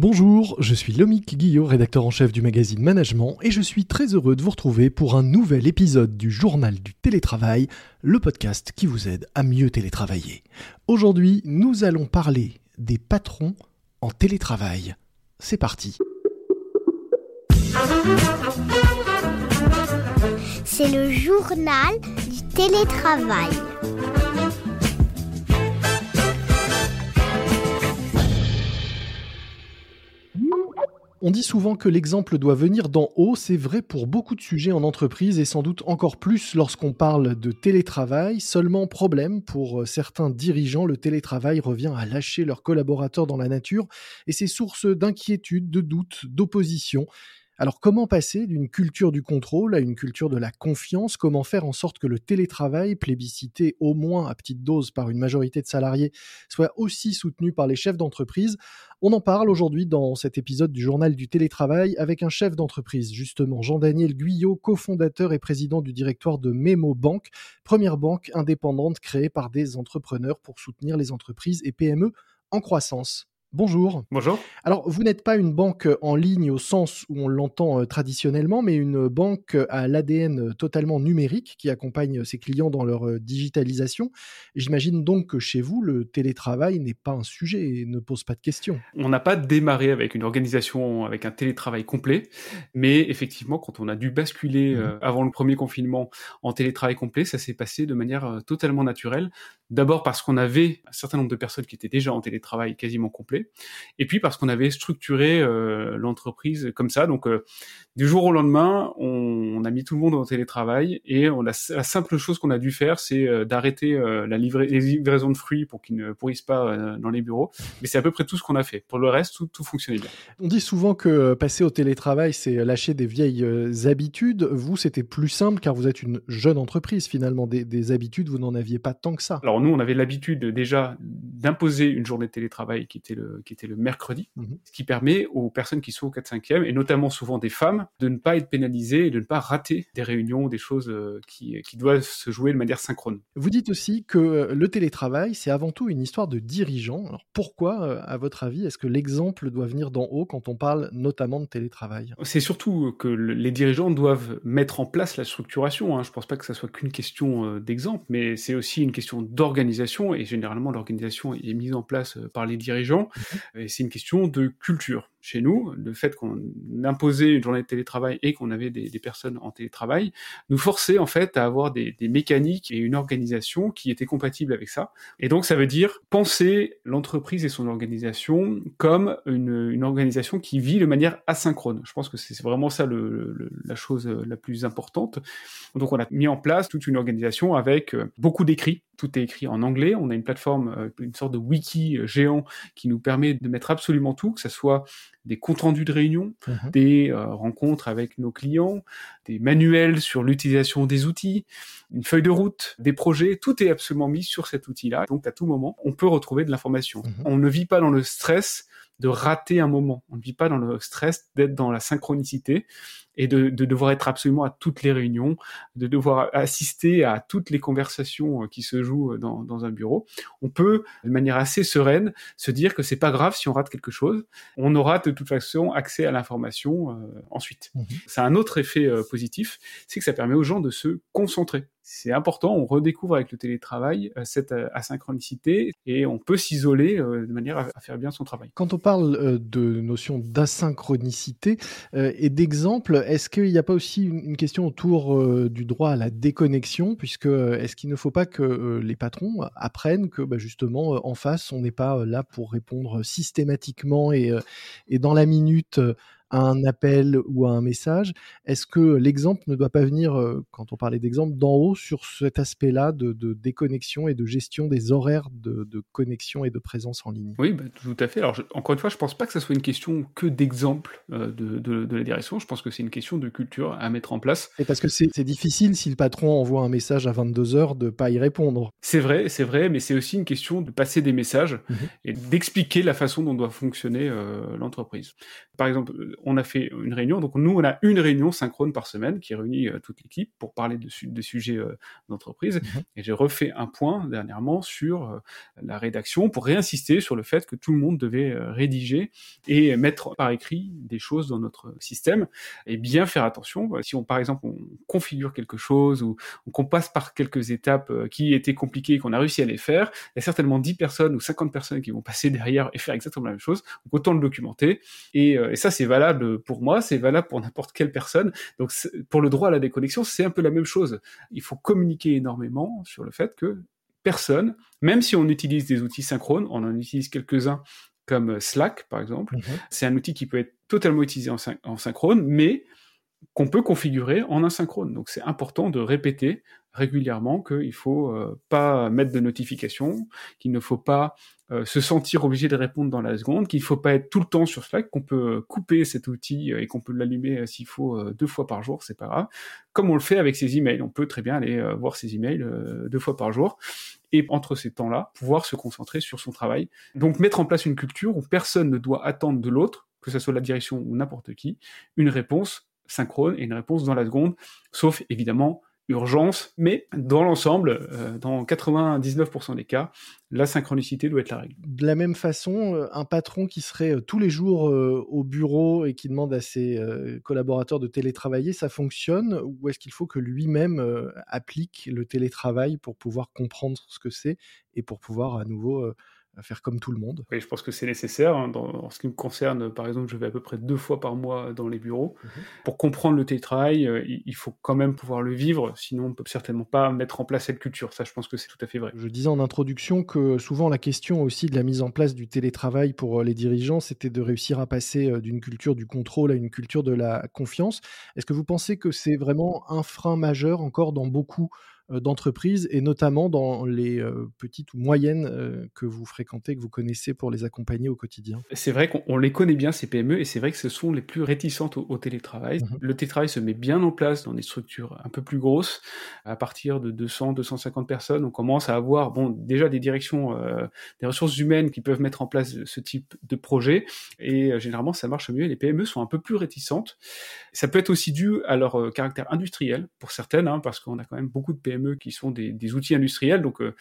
Bonjour, je suis Lomique Guillot, rédacteur en chef du magazine Management, et je suis très heureux de vous retrouver pour un nouvel épisode du Journal du télétravail, le podcast qui vous aide à mieux télétravailler. Aujourd'hui, nous allons parler des patrons en télétravail. C'est parti. C'est le journal du télétravail. On dit souvent que l'exemple doit venir d'en haut, c'est vrai pour beaucoup de sujets en entreprise et sans doute encore plus lorsqu'on parle de télétravail. Seulement problème, pour certains dirigeants, le télétravail revient à lâcher leurs collaborateurs dans la nature et c'est source d'inquiétude, de doute, d'opposition. Alors comment passer d'une culture du contrôle à une culture de la confiance? Comment faire en sorte que le télétravail, plébiscité au moins à petite dose par une majorité de salariés, soit aussi soutenu par les chefs d'entreprise? On en parle aujourd'hui dans cet épisode du journal du télétravail avec un chef d'entreprise, justement Jean-Daniel Guyot, cofondateur et président du directoire de Memo Bank, première banque indépendante créée par des entrepreneurs pour soutenir les entreprises et PME en croissance. Bonjour. Bonjour. Alors, vous n'êtes pas une banque en ligne au sens où on l'entend euh, traditionnellement, mais une banque à l'ADN totalement numérique qui accompagne ses clients dans leur euh, digitalisation. J'imagine donc que chez vous, le télétravail n'est pas un sujet et ne pose pas de questions. On n'a pas démarré avec une organisation avec un télétravail complet, mais effectivement, quand on a dû basculer mmh. euh, avant le premier confinement en télétravail complet, ça s'est passé de manière totalement naturelle. D'abord parce qu'on avait un certain nombre de personnes qui étaient déjà en télétravail quasiment complet et puis parce qu'on avait structuré euh, l'entreprise comme ça. Donc euh, du jour au lendemain, on, a mis tout le monde en télétravail et on a, la simple chose qu'on a dû faire, c'est euh, d'arrêter la livra les livraisons de fruits pour qu'ils ne pourrissent pas dans les bureaux. Mais c'est à peu près tout ce qu'on a fait. Pour le reste, tout, tout fonctionnait bien. On dit souvent que passer au télétravail, c'est lâcher des vieilles habitudes. Vous, c'était plus simple car vous êtes une jeune entreprise finalement. Des, des habitudes, vous n'en aviez pas tant que ça. Alors nous, on avait l'habitude déjà d'imposer une journée de télétravail qui était le qui était le mercredi, mhm. ce qui permet aux personnes qui sont au 4-5e, et notamment souvent des femmes, de ne pas être pénalisées et de ne pas rater des réunions, des choses euh, qui, qui doivent se jouer de manière synchrone. Vous dites aussi que euh, le télétravail, c'est avant tout une histoire de dirigeants. Alors pourquoi, euh, à votre avis, est-ce que l'exemple doit venir d'en haut quand on parle notamment de télétravail? C'est surtout que les dirigeants doivent mettre en place la structuration. Hein. Je ne pense pas que ça soit qu'une question d'exemple, mais c'est aussi une question d'organisation, et généralement l'organisation est mise en place par les dirigeants. Et c'est une question de culture chez nous, le fait qu'on imposait une journée de télétravail et qu'on avait des, personnes en télétravail, nous forçait en fait à avoir des, mécaniques et une organisation qui étaient compatibles avec ça. Et donc ça veut dire penser l'entreprise et son organisation comme une, organisation qui vit de manière asynchrone. Je pense que c'est vraiment ça la chose la plus importante. Donc on a mis en place toute une organisation avec euh, beaucoup d'écrits. Tout est écrit en anglais. On a une plateforme, euh, une sorte de wiki géant qui nous permet de mettre absolument tout, que ce soit des comptes rendus de réunion, mhm. des euh, rencontres avec nos clients, des manuels sur l'utilisation des outils, une feuille de route, des projets, tout est absolument mis sur cet outil-là. Donc à tout moment, on peut retrouver de l'information. Mhm. On ne vit pas dans le stress de rater un moment. On ne vit pas dans le stress d'être dans la synchronicité et de, devoir être absolument à toutes les réunions, de devoir assister à toutes les conversations euh, qui se jouent euh, dans, un bureau. On peut, de manière assez sereine, se dire que c'est pas grave si on rate quelque chose. On aura de toute façon accès à l'information euh, ensuite. Mmh c'est un autre effet positif, c'est que ça permet aux gens de se concentrer c'est important, on redécouvre avec le télétravail euh, cette euh, asynchronicité et on peut s'isoler euh, de manière à faire bien son travail. Quand on parle de notion d'asynchronicité et d'exemple, est-ce qu'il n'y a pas aussi une question autour du droit à la déconnexion, puisque est-ce qu'il ne faut pas que les patrons apprennent que bah, justement en face, on n'est pas là pour répondre systématiquement et, et dans la minute à un appel ou à un message. Est-ce que l'exemple ne doit pas venir, euh, quand on parlait d'exemple, d'en haut sur cet aspect-là de, déconnexion et de gestion des horaires de, connexion et de présence en ligne? Oui, bah, tout à fait. Alors, encore une fois, je ne pense pas que ce soit une question que d'exemple euh, de, la direction. Je pense que c'est une question de culture à mettre en place. Et parce que c'est difficile si le patron envoie un message à 22 heures de ne pas y répondre. C'est vrai, c'est vrai, mais c'est aussi une question de passer des messages mmh et d'expliquer la façon dont doit fonctionner euh, l'entreprise. Par exemple, on a fait une réunion. Donc nous, on a une réunion synchrone par semaine qui réunit euh, toute l'équipe pour parler de, sujets euh, d'entreprise. Mhm. Et j'ai refait un point dernièrement sur euh, la rédaction pour réinsister sur le fait que tout le monde devait rédiger et mettre par écrit des choses dans notre système et bien faire attention. Si on, par exemple, on configure quelque chose ou qu'on passe par quelques étapes qui étaient compliquées et qu'on a réussi à les faire, il y a certainement 10 personnes ou 50 personnes qui vont passer derrière et faire exactement la même chose. Donc autant le documenter. Et, et ça, c'est valable pour moi, c'est valable pour n'importe quelle personne. Donc pour le droit à la déconnexion, c'est un peu la même chose. Il faut communiquer énormément sur le fait que personne, même si on utilise des outils synchrones, on en utilise quelques-uns comme Slack par exemple, mhm. c'est un outil qui peut être totalement utilisé en, synchrone, mais qu'on peut configurer en asynchrone. Donc c'est important de répéter régulièrement qu'il faut euh, pas mettre de notification, qu'il ne faut pas euh, se sentir obligé de répondre dans la seconde, qu'il ne faut pas être tout le temps sur Slack, qu'on peut couper cet outil euh, et qu'on peut l'allumer euh, s'il faut deux fois par jour, c'est pas grave. Comme on le fait avec ses emails, on peut très bien aller voir ses emails deux fois par jour et entre ces temps-là, pouvoir se concentrer sur son travail. Donc mettre en place une culture où personne ne doit attendre de l'autre, que ce soit la direction ou n'importe qui, une réponse synchrone et une réponse dans la seconde, sauf évidemment urgence, mais dans l'ensemble, euh, dans 99% des cas, la synchronicité doit être la règle. De la même façon, euh, un patron qui serait euh, tous les jours au bureau et qui demande à ses collaborateurs de télétravailler, ça fonctionne Ou est-ce qu'il faut que lui-même applique le télétravail pour pouvoir comprendre ce que c'est et pour pouvoir à nouveau faire comme tout le monde. Oui, je pense que c'est nécessaire. Hein, dans, en ce qui me concerne, par exemple, je vais à peu près deux fois par mois dans les bureaux. Mhm. Pour comprendre le télétravail, euh, il faut quand même pouvoir le vivre, sinon on ne peut certainement pas mettre en place cette culture. Ça, je pense que c'est tout à fait vrai. Je disais en introduction que souvent la question aussi de la mise en place du télétravail pour euh, les dirigeants, c'était de réussir à passer euh, d'une culture du contrôle à une culture de la confiance. Est-ce que vous pensez que c'est vraiment un frein majeur encore dans beaucoup d'entreprises et notamment dans les euh, petites ou moyennes euh, que vous fréquentez, que vous connaissez pour les accompagner au quotidien C'est vrai qu'on les connaît bien, ces PME, et c'est vrai que ce sont les plus réticentes au, télétravail. Mmh Le télétravail se met bien en place dans des structures un peu plus grosses. À partir de 200, 250 personnes, on commence à avoir bon, déjà des directions, des ressources humaines qui peuvent mettre en place ce type de projet, et généralement ça marche mieux. Les PME sont un peu plus réticentes. Ça peut être aussi dû à leur caractère industriel, pour certaines, hein, parce qu'on a quand même beaucoup de PME qui sont des, outils industriels. Donc, euh,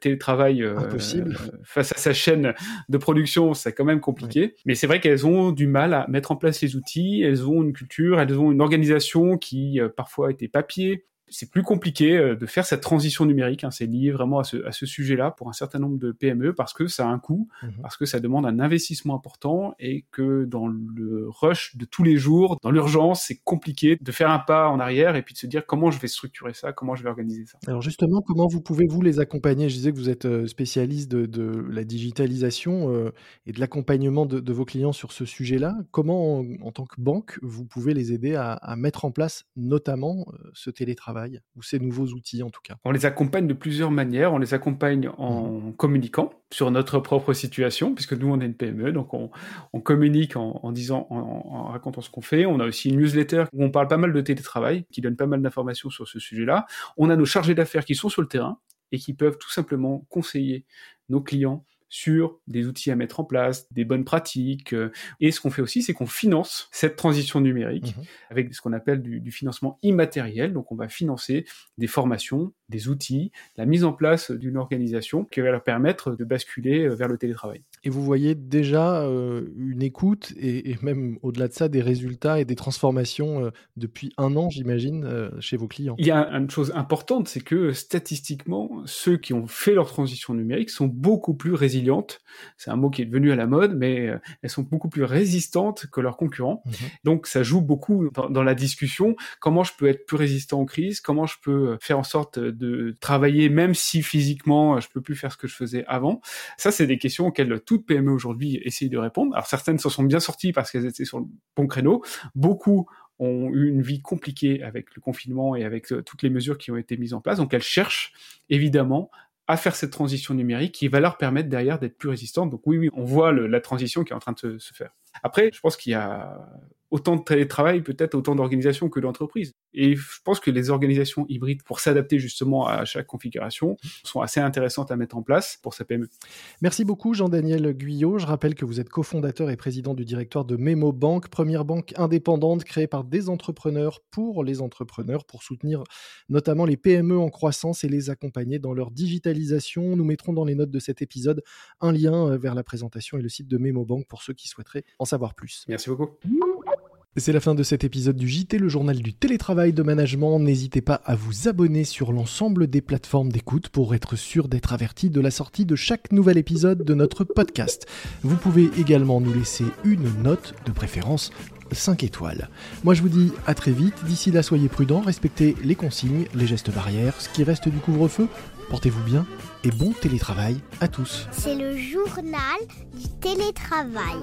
télétravail euh, euh, face à sa chaîne de production, c'est quand même compliqué. Mais c'est vrai qu'elles ont du mal à mettre en place les outils. Elles ont une culture, elles ont une organisation qui parfois était papier, c'est plus compliqué euh, de faire cette transition numérique. Hein, c'est lié vraiment à ce, à ce sujet-là pour un certain nombre de PME parce que ça a un coût, mhm. parce que ça demande un investissement important et que dans le rush de tous les jours, dans l'urgence, c'est compliqué de faire un pas en arrière et puis de se dire comment je vais structurer ça, comment je vais organiser ça. Alors justement, comment vous pouvez vous les accompagner? Je disais que vous êtes euh, spécialiste de, de la digitalisation euh, et de l'accompagnement de, de, vos clients sur ce sujet-là. Comment, en, tant que banque, vous pouvez les aider à, à mettre en place notamment ce télétravail? Ou ces nouveaux outils en tout cas On les accompagne de plusieurs manières. On les accompagne en mmh. communiquant sur notre propre situation, puisque nous on est une PME, donc on, communique en, disant, en, racontant ce qu'on fait. On a aussi une newsletter où on parle pas mal de télétravail, qui donne pas mal d'informations sur ce sujet-là. On a nos chargés d'affaires qui sont sur le terrain et qui peuvent tout simplement conseiller nos clients sur des outils à mettre en place, des bonnes pratiques. Euh, et ce qu'on fait aussi, c'est qu'on finance cette transition numérique mhm. avec ce qu'on appelle du, financement immatériel. Donc on va financer des formations, des outils, la mise en place d'une organisation qui va leur permettre de basculer euh, vers le télétravail. Et vous voyez déjà euh, une écoute et, même au-delà de ça, des résultats et des transformations depuis un an, j'imagine, chez vos clients. Il y a une chose importante, c'est que statistiquement, ceux qui ont fait leur transition numérique sont beaucoup plus résilients c'est un mot qui est devenu à la mode, mais euh, elles sont beaucoup plus résistantes que leurs concurrents. Mhm. Donc ça joue beaucoup dans, la discussion. Comment je peux être plus résistant aux crises? Comment je peux euh, faire en sorte de travailler même si physiquement euh, je peux plus faire ce que je faisais avant Ça, c'est des questions auxquelles toute PME aujourd'hui essaye de répondre. Alors certaines se sont bien sorties parce qu'elles étaient sur le bon créneau. Beaucoup ont eu une vie compliquée avec le confinement et avec toutes les mesures qui ont été mises en place. Donc elles cherchent évidemment à faire cette transition numérique qui va leur permettre derrière d'être plus résistantes. Donc oui, oui, on voit la transition qui est en train de se, faire. Après, je pense qu'il y a autant de télétravail, peut-être autant d'organisations que l'entreprise. Et je pense que les organisations hybrides, pour s'adapter justement à chaque configuration, sont assez intéressantes à mettre en place pour sa PME. Merci beaucoup Jean-Daniel Guyot. Je rappelle que vous êtes cofondateur et président du directoire de Memo Bank, première banque indépendante créée par des entrepreneurs pour les entrepreneurs, pour soutenir notamment les PME en croissance et les accompagner dans leur digitalisation. Nous mettrons dans les notes de cet épisode un lien euh, vers la présentation et le site de Memo Bank pour ceux qui souhaiteraient en savoir plus. Merci beaucoup. C'est la fin de cet épisode du JT, le journal du télétravail de management. N'hésitez pas à vous abonner sur l'ensemble des plateformes d'écoute pour être sûr d'être averti de la sortie de chaque nouvel épisode de notre podcast. Vous pouvez également nous laisser une note, de préférence 5 étoiles. Moi je vous dis à très vite, d'ici là soyez prudents, respectez les consignes, les gestes barrières, ce qui reste du couvre-feu, portez-vous bien et bon télétravail à tous. C'est le journal du télétravail.